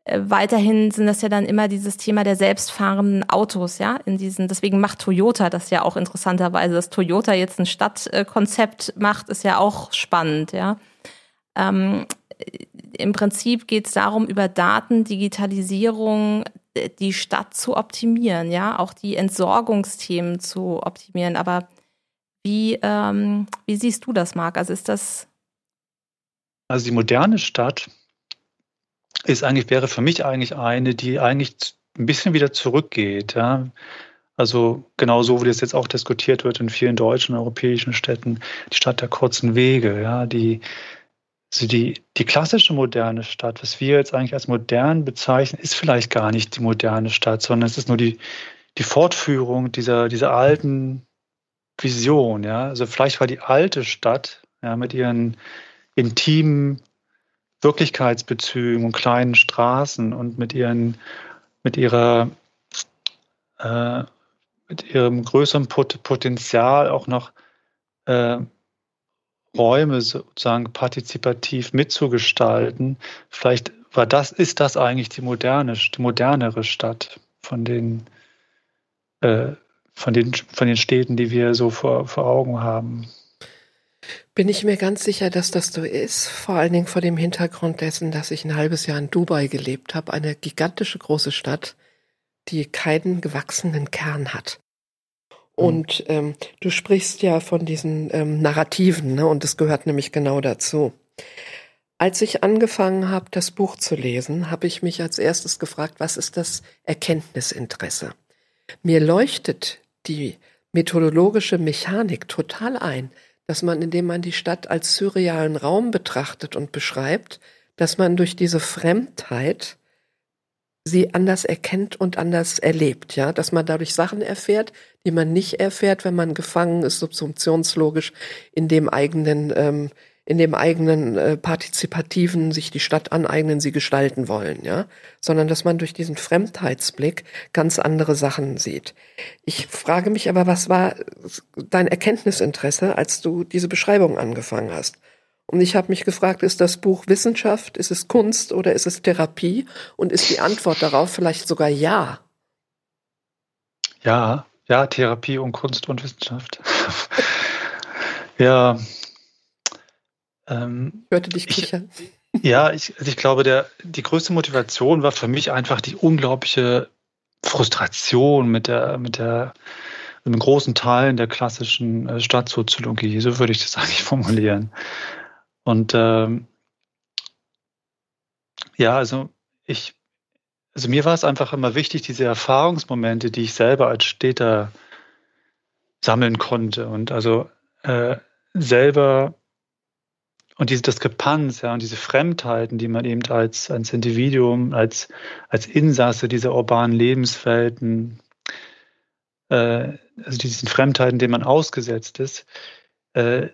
weiterhin sind das ja dann immer dieses Thema der selbstfahrenden Autos, ja, in diesen, deswegen macht Toyota das ja auch interessanterweise, dass Toyota jetzt ein Stadtkonzept macht, ist ja auch spannend, ja. Ähm, im Prinzip geht es darum, über Daten, Digitalisierung äh, die Stadt zu optimieren, ja, auch die Entsorgungsthemen zu optimieren. Aber wie, ähm, wie siehst du das, Marc? Also ist das.
Also die moderne Stadt ist eigentlich, wäre für mich eigentlich eine, die eigentlich ein bisschen wieder zurückgeht, ja. Also genau so, wie das jetzt auch diskutiert wird in vielen deutschen, europäischen Städten, die Stadt der kurzen Wege, ja, die also die, die klassische moderne Stadt, was wir jetzt eigentlich als modern bezeichnen, ist vielleicht gar nicht die moderne Stadt, sondern es ist nur die, die Fortführung dieser, dieser alten Vision. Ja? Also vielleicht war die alte Stadt ja, mit ihren intimen Wirklichkeitsbezügen und kleinen Straßen und mit ihren, mit ihrer, äh, mit ihrem größeren Pot Potenzial auch noch äh, Räume sozusagen partizipativ mitzugestalten. Vielleicht war das, ist das eigentlich die moderne, die modernere Stadt von den, äh, von den, von den Städten, die wir so vor, vor Augen haben.
Bin ich mir ganz sicher, dass das so ist. Vor allen Dingen vor dem Hintergrund dessen, dass ich ein halbes Jahr in Dubai gelebt habe. Eine gigantische große Stadt, die keinen gewachsenen Kern hat. Und ähm, du sprichst ja von diesen ähm, Narrativen, ne? und das gehört nämlich genau dazu. Als ich angefangen habe, das Buch zu lesen, habe ich mich als erstes gefragt, was ist das Erkenntnisinteresse? Mir leuchtet die methodologische Mechanik total ein, dass man, indem man die Stadt als surrealen Raum betrachtet und beschreibt, dass man durch diese Fremdheit sie anders erkennt und anders erlebt, ja, dass man dadurch Sachen erfährt, die man nicht erfährt, wenn man gefangen ist, subsumptionslogisch in dem eigenen, ähm, in dem eigenen äh, partizipativen sich die Stadt aneignen, sie gestalten wollen, ja, sondern dass man durch diesen Fremdheitsblick ganz andere Sachen sieht. Ich frage mich aber, was war dein Erkenntnisinteresse, als du diese Beschreibung angefangen hast? Und ich habe mich gefragt, ist das Buch Wissenschaft, ist es Kunst oder ist es Therapie? Und ist die Antwort darauf vielleicht sogar ja?
Ja, ja, Therapie und Kunst und Wissenschaft. [LAUGHS] ja.
Ähm, Hörte dich kichern.
Ich, ja, ich, also ich glaube, der, die größte Motivation war für mich einfach die unglaubliche Frustration mit der, mit der, mit den großen Teilen der klassischen äh, Stadtsoziologie. So würde ich das [LAUGHS] eigentlich formulieren. Und ähm, ja, also ich, also mir war es einfach immer wichtig, diese Erfahrungsmomente, die ich selber als Städter sammeln konnte und also äh, selber und diese Diskrepanz, ja, und diese Fremdheiten, die man eben als, als Individuum, als, als Insasse dieser urbanen Lebenswelten, äh, also diesen Fremdheiten, denen man ausgesetzt ist, äh,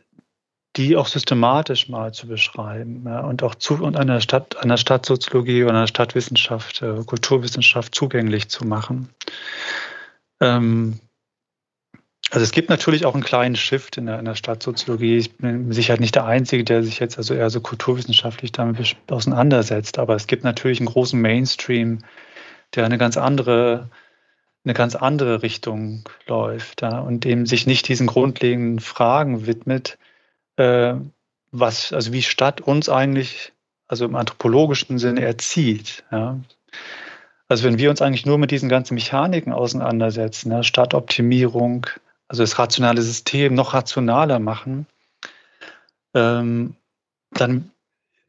die auch systematisch mal zu beschreiben ja, und auch zu und einer Stadt, einer Stadtsoziologie oder einer Stadtwissenschaft, äh, Kulturwissenschaft zugänglich zu machen. Ähm, also es gibt natürlich auch einen kleinen Shift in der, in der Stadtsoziologie. Ich bin Sicherheit nicht der Einzige, der sich jetzt also eher so kulturwissenschaftlich damit auseinandersetzt, aber es gibt natürlich einen großen Mainstream, der eine ganz andere eine ganz andere Richtung läuft ja, und dem sich nicht diesen grundlegenden Fragen widmet, äh, was, also wie Stadt uns eigentlich, also im anthropologischen Sinne erzieht. Ja. Also wenn wir uns eigentlich nur mit diesen ganzen Mechaniken auseinandersetzen, ja, Stadtoptimierung, also das rationale System noch rationaler machen, ähm, dann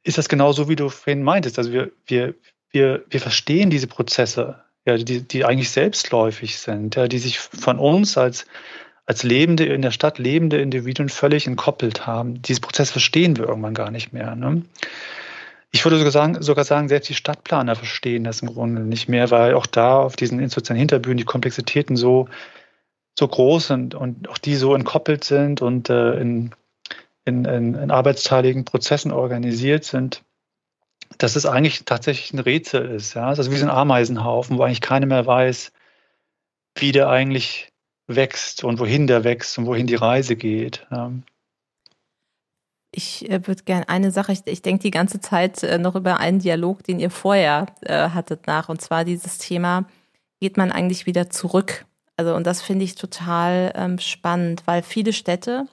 ist das genauso, wie du vorhin meintest. Also wir, wir, wir, wir verstehen diese Prozesse, ja, die, die eigentlich selbstläufig sind, ja, die sich von uns als als lebende, in der Stadt lebende Individuen völlig entkoppelt haben. Diesen Prozess verstehen wir irgendwann gar nicht mehr. Ne? Ich würde sogar sagen, sogar sagen, selbst die Stadtplaner verstehen das im Grunde nicht mehr, weil auch da auf diesen institutionellen Hinterbühnen die Komplexitäten so, so groß sind und auch die so entkoppelt sind und äh, in, in, in, in arbeitsteiligen Prozessen organisiert sind, dass es eigentlich tatsächlich ein Rätsel ist. Ja? Ist wie so ein Ameisenhaufen, wo eigentlich keiner mehr weiß, wie der eigentlich wächst und wohin der wächst und wohin die Reise geht.
Ich äh, würde gerne eine Sache, ich, ich denke die ganze Zeit äh, noch über einen Dialog, den ihr vorher äh, hattet nach, und zwar dieses Thema, geht man eigentlich wieder zurück? Also, und das finde ich total ähm, spannend, weil viele Städte,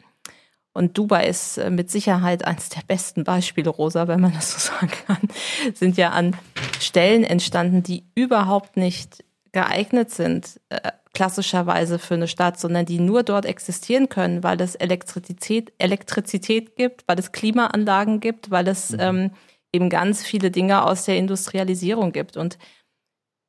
und Dubai ist äh, mit Sicherheit eines der besten Beispiele, Rosa, wenn man das so [LAUGHS] sagen kann, sind ja an Stellen entstanden, die überhaupt nicht geeignet sind, äh, klassischerweise für eine Stadt, sondern die nur dort existieren können, weil es Elektrizität, Elektrizität gibt, weil es Klimaanlagen gibt, weil es mhm. ähm, eben ganz viele Dinge aus der Industrialisierung gibt. Und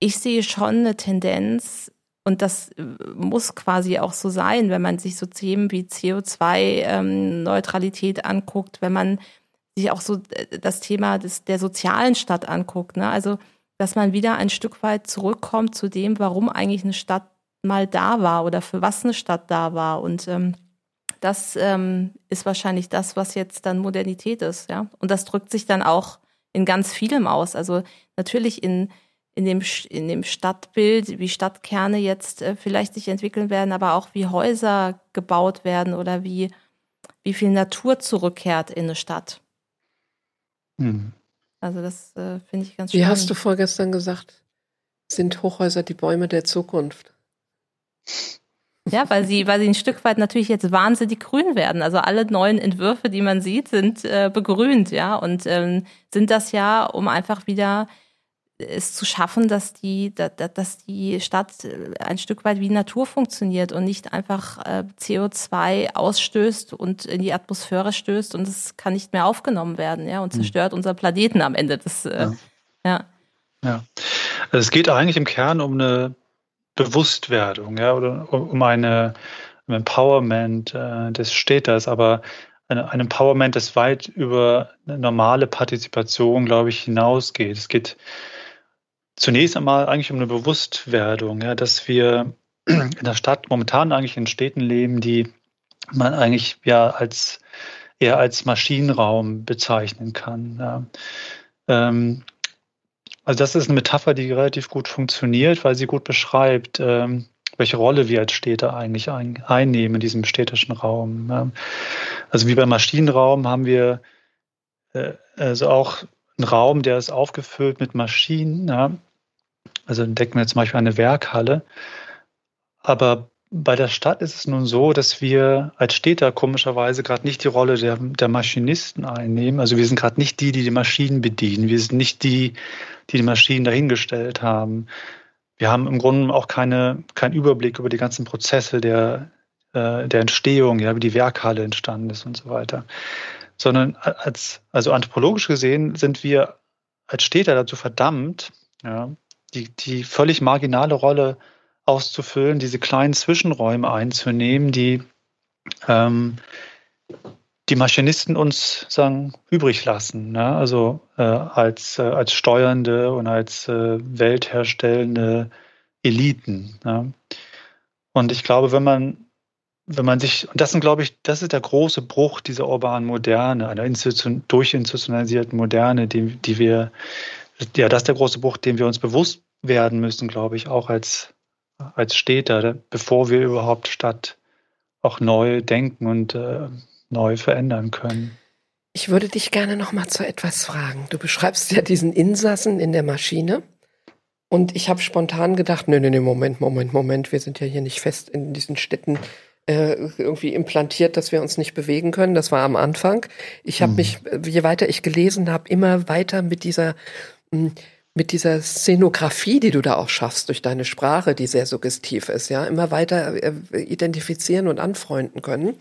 ich sehe schon eine Tendenz, und das äh, muss quasi auch so sein, wenn man sich so Themen wie CO2-Neutralität ähm, anguckt, wenn man sich auch so äh, das Thema des, der sozialen Stadt anguckt. Ne? Also, dass man wieder ein Stück weit zurückkommt zu dem, warum eigentlich eine Stadt mal da war oder für was eine Stadt da war. Und ähm, das ähm, ist wahrscheinlich das, was jetzt dann Modernität ist, ja. Und das drückt sich dann auch in ganz vielem aus. Also natürlich in, in, dem, in dem Stadtbild, wie Stadtkerne jetzt äh, vielleicht sich entwickeln werden, aber auch wie Häuser gebaut werden oder wie, wie viel Natur zurückkehrt in eine Stadt. Mhm. Also das äh, finde ich ganz
spannend. Wie hast du vorgestern gesagt? Sind Hochhäuser die Bäume der Zukunft?
Ja, weil sie, weil sie ein Stück weit natürlich jetzt wahnsinnig grün werden. Also alle neuen Entwürfe, die man sieht, sind äh, begrünt, ja, und ähm, sind das ja, um einfach wieder es zu schaffen, dass die, dass die Stadt ein Stück weit wie Natur funktioniert und nicht einfach äh, CO2 ausstößt und in die Atmosphäre stößt und es kann nicht mehr aufgenommen werden, ja, und hm. zerstört mhm. unseren Planeten am Ende. Das, äh, ja.
ja. ja. Also es geht eigentlich im Kern um eine Bewusstwerdung, ja, oder um eine um Empowerment äh, des Städters, aber ein Empowerment, das weit über eine normale Partizipation, glaube ich, hinausgeht. Es geht zunächst einmal eigentlich um eine Bewusstwerdung, ja, dass wir in der Stadt momentan eigentlich in Städten leben, die man eigentlich ja als eher als Maschinenraum bezeichnen kann. Ja. Ähm, also das ist eine Metapher, die relativ gut funktioniert, weil sie gut beschreibt, ähm, welche Rolle wir als Städte eigentlich ein, einnehmen in diesem städtischen Raum. Ja. Also wie beim Maschinenraum haben wir äh, also auch einen Raum, der ist aufgefüllt mit Maschinen. Ja. Also entdecken wir zum Beispiel eine Werkhalle. Aber bei der Stadt ist es nun so, dass wir als Städter komischerweise gerade nicht die Rolle der, der Maschinisten einnehmen. Also wir sind gerade nicht die, die die Maschinen bedienen. Wir sind nicht die, die die Maschinen dahingestellt haben. Wir haben im Grunde auch keine, keinen Überblick über die ganzen Prozesse der, äh, der Entstehung, ja, wie die Werkhalle entstanden ist und so weiter. Sondern als, also anthropologisch gesehen sind wir als Städter dazu verdammt, ja, die, die völlig marginale Rolle auszufüllen, diese kleinen Zwischenräume einzunehmen, die ähm, die Maschinisten uns sagen übrig lassen, ne? also äh, als, äh, als steuernde und als äh, weltherstellende Eliten. Ne? Und ich glaube, wenn man wenn man sich, und das sind, glaube ich, das ist der große Bruch dieser urbanen Moderne, einer Institution, durchinstitutionalisierten Moderne, die, die wir, ja, das ist der große Bruch, den wir uns bewusst werden müssen, glaube ich, auch als, als Städter, bevor wir überhaupt Stadt auch neu denken und äh, neu verändern können.
Ich würde dich gerne noch mal zu etwas fragen. Du beschreibst ja diesen Insassen in der Maschine. Und ich habe spontan gedacht, nee, nee, nee, Moment, Moment, Moment, wir sind ja hier nicht fest in diesen Städten äh, irgendwie implantiert, dass wir uns nicht bewegen können. Das war am Anfang. Ich habe mhm. mich, je weiter ich gelesen habe, immer weiter mit dieser mit dieser Szenografie, die du da auch schaffst durch deine Sprache, die sehr suggestiv ist, ja, immer weiter äh, identifizieren und anfreunden können.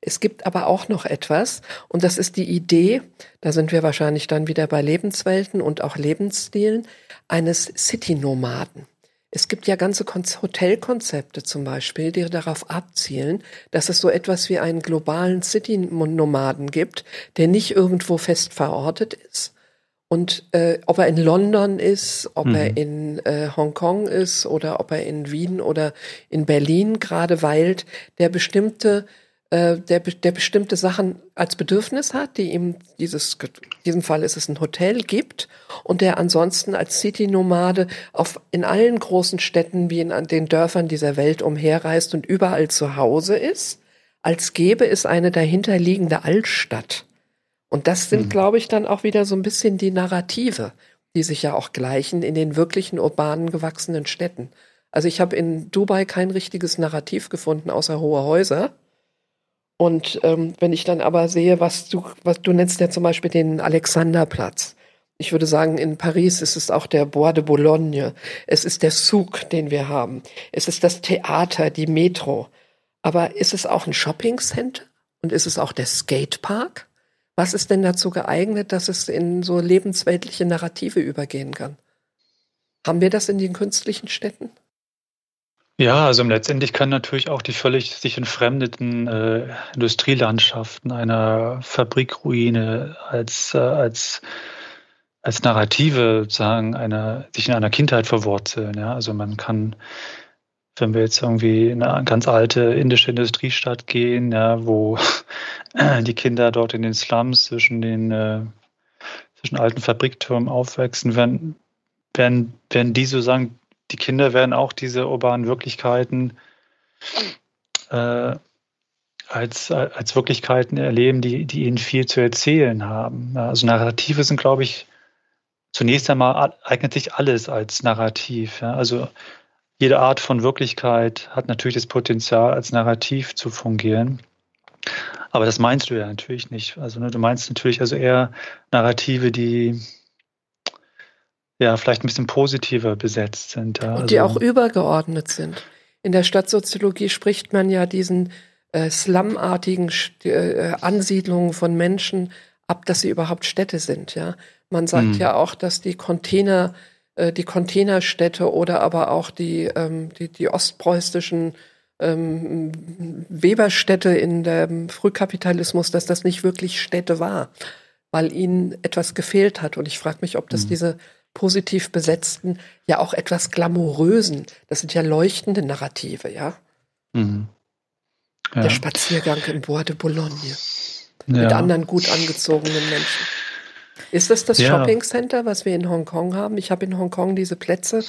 Es gibt aber auch noch etwas, und das ist die Idee, da sind wir wahrscheinlich dann wieder bei Lebenswelten und auch Lebensstilen, eines City-Nomaden. Es gibt ja ganze Hotelkonzepte zum Beispiel, die darauf abzielen, dass es so etwas wie einen globalen City-Nomaden gibt, der nicht irgendwo fest verortet ist, und äh, ob er in London ist, ob mhm. er in äh, Hongkong ist oder ob er in Wien oder in Berlin gerade weilt, der bestimmte, äh, der, der bestimmte Sachen als Bedürfnis hat, die ihm dieses, in diesem Fall ist es ein Hotel gibt und der ansonsten als City-Nomade auf in allen großen Städten wie in den Dörfern dieser Welt umherreist und überall zu Hause ist, als gäbe es eine dahinterliegende Altstadt und das sind, mhm. glaube ich, dann auch wieder so ein bisschen die Narrative, die sich ja auch gleichen in den wirklichen urbanen gewachsenen Städten. Also ich habe in Dubai kein richtiges Narrativ gefunden, außer hohe Häuser. Und ähm, wenn ich dann aber sehe, was du, was du nennst ja zum Beispiel den Alexanderplatz. Ich würde sagen, in Paris ist es auch der Bois de Boulogne. Es ist der Zug, den wir haben. Es ist das Theater, die Metro. Aber ist es auch ein Shoppingcenter? Und ist es auch der Skatepark? Was ist denn dazu geeignet, dass es in so lebensweltliche Narrative übergehen kann? Haben wir das in den künstlichen Städten?
Ja, also letztendlich kann natürlich auch die völlig sich entfremdeten äh, Industrielandschaften einer Fabrikruine als, äh, als, als Narrative sozusagen einer, sich in einer Kindheit verwurzeln. Ja? Also man kann wenn wir jetzt irgendwie in eine ganz alte indische Industriestadt gehen, ja, wo [CLEARS THROAT] die Kinder dort in den Slums zwischen den, äh, zwischen alten Fabriktürmen aufwachsen, werden, werden, werden die sozusagen, die Kinder werden auch diese urbanen Wirklichkeiten äh, als, als Wirklichkeiten erleben, die, die ihnen viel zu erzählen haben. Also Narrative sind, glaube ich, zunächst einmal eignet sich alles als Narrativ. Ja? Also jede Art von Wirklichkeit hat natürlich das Potenzial, als Narrativ zu fungieren. Aber das meinst du ja natürlich nicht. Also ne, du meinst natürlich also eher Narrative, die ja vielleicht ein bisschen positiver besetzt sind. Ja?
Und
also,
die auch übergeordnet sind. In der Stadtsoziologie spricht man ja diesen äh, slumartigen äh, Ansiedlungen von Menschen ab, dass sie überhaupt Städte sind. Ja, man sagt hm. ja auch, dass die Container äh, die Containerstädte oder aber auch die, ähm, die, die ostpreußischen ähm, Weberstädte in dem Frühkapitalismus, dass das nicht wirklich Städte war, weil ihnen etwas gefehlt hat. Und ich frage mich, ob das mhm. diese positiv besetzten, ja auch etwas glamourösen, das sind ja leuchtende Narrative, ja. Mhm. ja. Der Spaziergang im Bois de Boulogne ja. mit anderen gut angezogenen Menschen. Ist das das ja. Shopping Center, was wir in Hongkong haben? Ich habe in Hongkong diese Plätze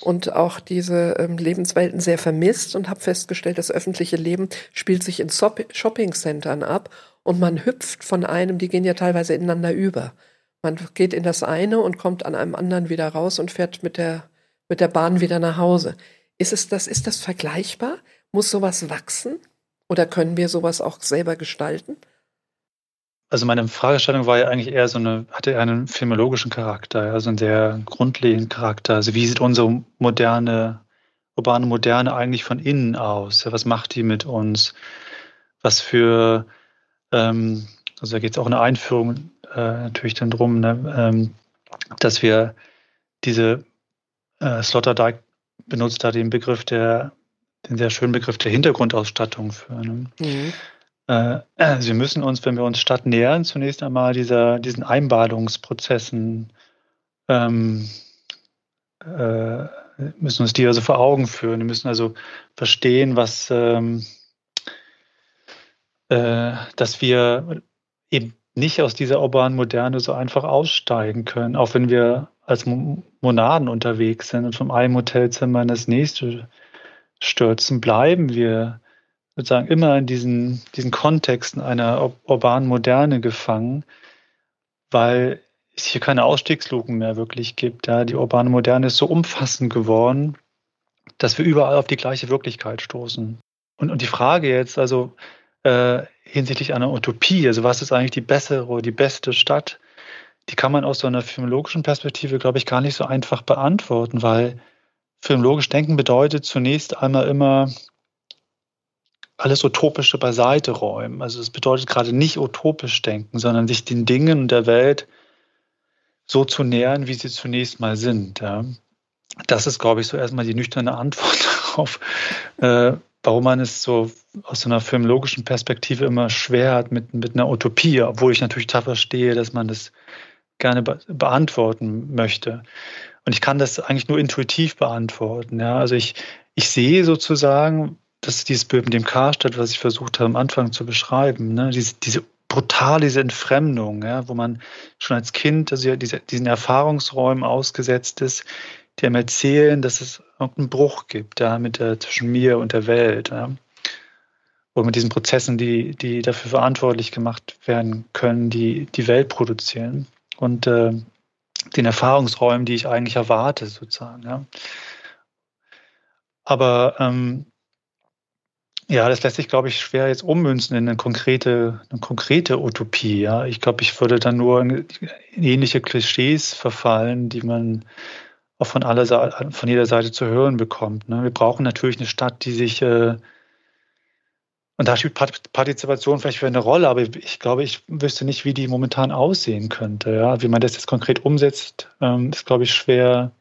und auch diese ähm, Lebenswelten sehr vermisst und habe festgestellt, das öffentliche Leben spielt sich in Shopping Centern ab und man hüpft von einem, die gehen ja teilweise ineinander über. Man geht in das eine und kommt an einem anderen wieder raus und fährt mit der, mit der Bahn wieder nach Hause. Ist es das, ist das vergleichbar? Muss sowas wachsen? Oder können wir sowas auch selber gestalten?
Also meine Fragestellung war ja eigentlich eher so eine, hatte eher einen filmologischen Charakter, also einen sehr grundlegenden Charakter. Also wie sieht unsere moderne, urbane Moderne eigentlich von innen aus? Was macht die mit uns? Was für, ähm, also da geht es auch eine Einführung äh, natürlich dann drum, ne, ähm, dass wir diese äh, Sloterdijk benutzt da den Begriff der, den sehr schönen Begriff der Hintergrundausstattung für. Ne? Mhm. Äh, also wir müssen uns, wenn wir uns Stadt nähern, zunächst einmal dieser, diesen Einbadungsprozessen ähm, äh, müssen uns die also vor Augen führen. Wir müssen also verstehen, was, ähm, äh, dass wir eben nicht aus dieser urbanen Moderne so einfach aussteigen können, auch wenn wir als Monaden unterwegs sind und vom einen Hotelzimmer in das nächste stürzen, bleiben wir sozusagen immer in diesen, diesen Kontexten einer urbanen Moderne gefangen, weil es hier keine Ausstiegsluken mehr wirklich gibt. Ja. Die urbane Moderne ist so umfassend geworden, dass wir überall auf die gleiche Wirklichkeit stoßen. Und, und die Frage jetzt, also äh, hinsichtlich einer Utopie, also was ist eigentlich die bessere oder die beste Stadt, die kann man aus so einer filmologischen Perspektive, glaube ich, gar nicht so einfach beantworten, weil filmologisch denken bedeutet zunächst einmal immer alles Utopische beiseite räumen. Also es bedeutet gerade nicht utopisch denken, sondern sich den Dingen und der Welt so zu nähern, wie sie zunächst mal sind. Ja. Das ist, glaube ich, so erstmal die nüchterne Antwort [LAUGHS] darauf, äh, warum man es so aus so einer filmologischen Perspektive immer schwer hat mit, mit einer Utopie, obwohl ich natürlich da verstehe, dass man das gerne be beantworten möchte. Und ich kann das eigentlich nur intuitiv beantworten. Ja. Also ich, ich sehe sozusagen, das ist dieses Bild mit dem Karstadt, was ich versucht habe am Anfang zu beschreiben, ne? diese, diese brutal, diese Entfremdung, ja? wo man schon als Kind also diese, diesen Erfahrungsräumen ausgesetzt ist, die einem erzählen, dass es irgendeinen Bruch gibt ja, mit der, zwischen mir und der Welt. Ja? Oder mit diesen Prozessen, die, die dafür verantwortlich gemacht werden können, die die Welt produzieren. Und äh, den Erfahrungsräumen, die ich eigentlich erwarte, sozusagen. Ja? Aber ähm, ja, das lässt sich, glaube ich, schwer jetzt ummünzen in eine konkrete, eine konkrete Utopie. Ja, ich glaube, ich würde dann nur in ähnliche Klischees verfallen, die man auch von aller von jeder Seite zu hören bekommt. Ne? Wir brauchen natürlich eine Stadt, die sich äh, und da spielt Partizipation vielleicht für eine Rolle, aber ich glaube, ich wüsste nicht, wie die momentan aussehen könnte. Ja? Wie man das jetzt konkret umsetzt, ähm, ist, glaube ich, schwer,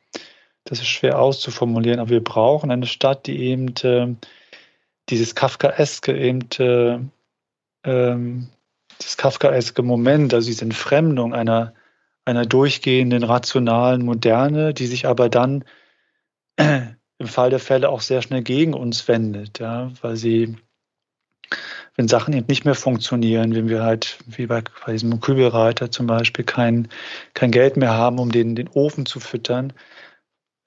das ist schwer auszuformulieren. Aber wir brauchen eine Stadt, die eben äh, dieses Kafkaeske eben, äh, ähm, dieses Kafkaeske Moment, also diese Entfremdung einer, einer durchgehenden, rationalen Moderne, die sich aber dann äh, [CLEARS THROAT] im Fall der Fälle auch sehr schnell gegen uns wendet, ja, weil sie wenn Sachen eben nicht mehr funktionieren, wenn wir halt, wie bei, bei diesem Kübelreiter zum Beispiel, kein, kein Geld mehr haben, um den, den Ofen zu füttern,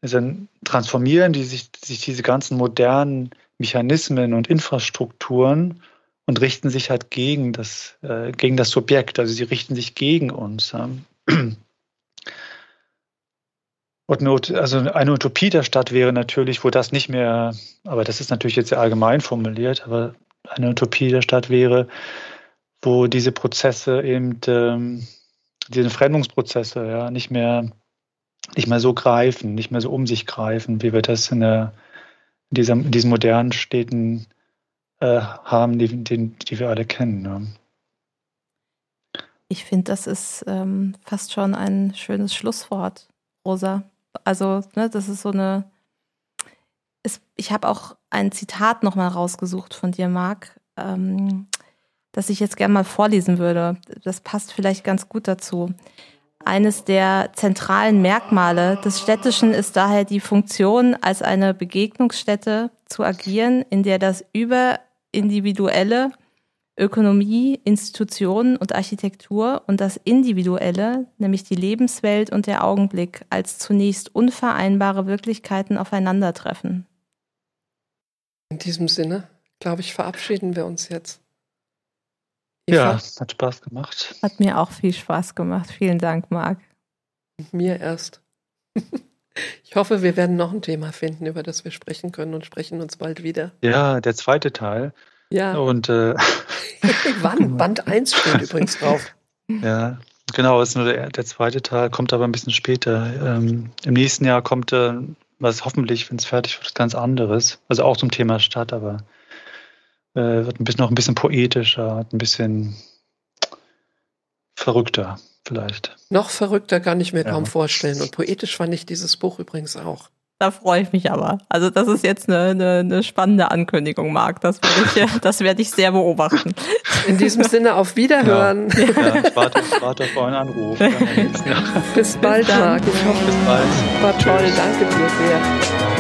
dann transformieren die sich, sich diese ganzen modernen Mechanismen und Infrastrukturen und richten sich halt gegen das, äh, gegen das Subjekt. Also sie richten sich gegen uns. Ja. Und also eine Utopie der Stadt wäre natürlich, wo das nicht mehr, aber das ist natürlich jetzt sehr allgemein formuliert, aber eine Utopie der Stadt wäre, wo diese Prozesse eben, ähm, diese Fremdungsprozesse ja nicht mehr, nicht mehr so greifen, nicht mehr so um sich greifen, wie wir das in, der, in, dieser, in diesen modernen Städten äh, haben, die, die, die wir alle kennen. Ne?
Ich finde, das ist ähm, fast schon ein schönes Schlusswort, Rosa. Also, ne, das ist so eine. Es, ich habe auch ein Zitat nochmal rausgesucht von dir, Marc, ähm, das ich jetzt gerne mal vorlesen würde. Das passt vielleicht ganz gut dazu. Eines der zentralen Merkmale des Städtischen ist daher die Funktion, als eine Begegnungsstätte zu agieren, in der das Überindividuelle Ökonomie, Institutionen und Architektur und das Individuelle, nämlich die Lebenswelt und der Augenblick, als zunächst unvereinbare Wirklichkeiten aufeinandertreffen.
In diesem Sinne, glaube ich, verabschieden wir uns jetzt.
Eva? Ja, hat Spaß gemacht.
Hat mir auch viel Spaß gemacht. Vielen Dank, Marc.
Mir erst. Ich hoffe, wir werden noch ein Thema finden, über das wir sprechen können und sprechen uns bald wieder.
Ja, der zweite Teil.
Ja.
Und äh, [LAUGHS]
Wann? [LAUGHS] Band 1 steht übrigens drauf.
Ja, genau, ist nur der, der zweite Teil, kommt aber ein bisschen später. Ähm, Im nächsten Jahr kommt äh, was hoffentlich, wenn es fertig wird, ganz anderes. Also auch zum Thema Stadt, aber äh, wird ein bisschen noch ein bisschen poetischer, ein bisschen verrückter vielleicht.
Noch verrückter kann ich mir ja. kaum vorstellen. Und poetisch fand ich dieses Buch übrigens auch.
Da freue ich mich aber. Also das ist jetzt eine, eine, eine spannende Ankündigung, Marc. Das werde ich, das werde ich sehr beobachten.
In diesem Sinne auf Wiederhören.
Ja, ja ich warte, warte auf euren Anruf.
Bis bald, Marc. Ich hoffe,
Bis bald.
War toll. Danke dir sehr.